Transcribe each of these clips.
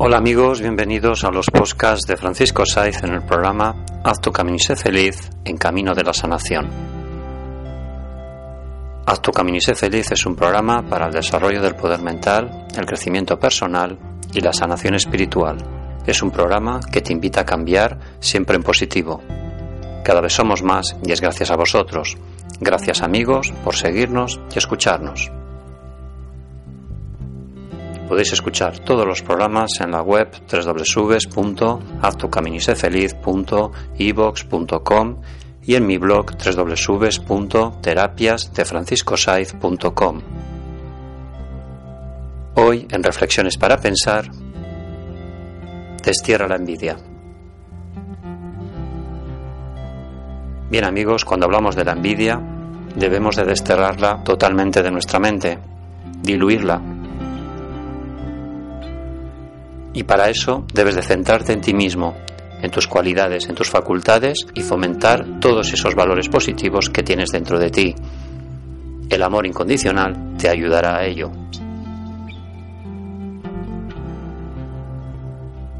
Hola amigos, bienvenidos a los podcasts de Francisco Saiz en el programa Haz tu camino y sé feliz en Camino de la Sanación. Haz tu camino y sé feliz es un programa para el desarrollo del poder mental, el crecimiento personal y la sanación espiritual. Es un programa que te invita a cambiar siempre en positivo. Cada vez somos más y es gracias a vosotros. Gracias amigos por seguirnos y escucharnos. Podéis escuchar todos los programas en la web www.haztucaminisefeliz.evox.com y en mi blog www.terapiasdefranciscosaiz.com. Hoy, en Reflexiones para Pensar, destierra la envidia. Bien amigos, cuando hablamos de la envidia, debemos de desterrarla totalmente de nuestra mente, diluirla y para eso debes de centrarte en ti mismo, en tus cualidades, en tus facultades y fomentar todos esos valores positivos que tienes dentro de ti. El amor incondicional te ayudará a ello.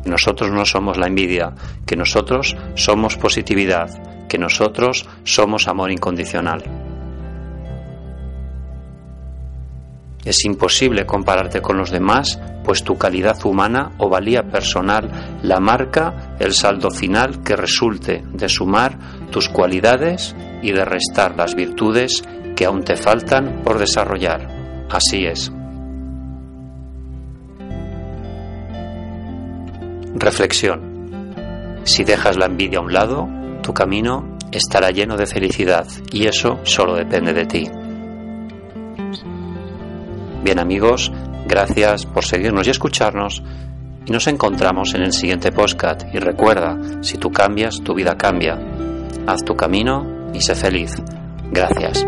Nosotros no somos la envidia, que nosotros somos positividad, que nosotros somos amor incondicional. Es imposible compararte con los demás, pues tu calidad humana o valía personal la marca el saldo final que resulte de sumar tus cualidades y de restar las virtudes que aún te faltan por desarrollar. Así es. Reflexión. Si dejas la envidia a un lado, tu camino estará lleno de felicidad y eso solo depende de ti. Bien amigos, gracias por seguirnos y escucharnos y nos encontramos en el siguiente podcast y recuerda, si tú cambias, tu vida cambia. Haz tu camino y sé feliz. Gracias.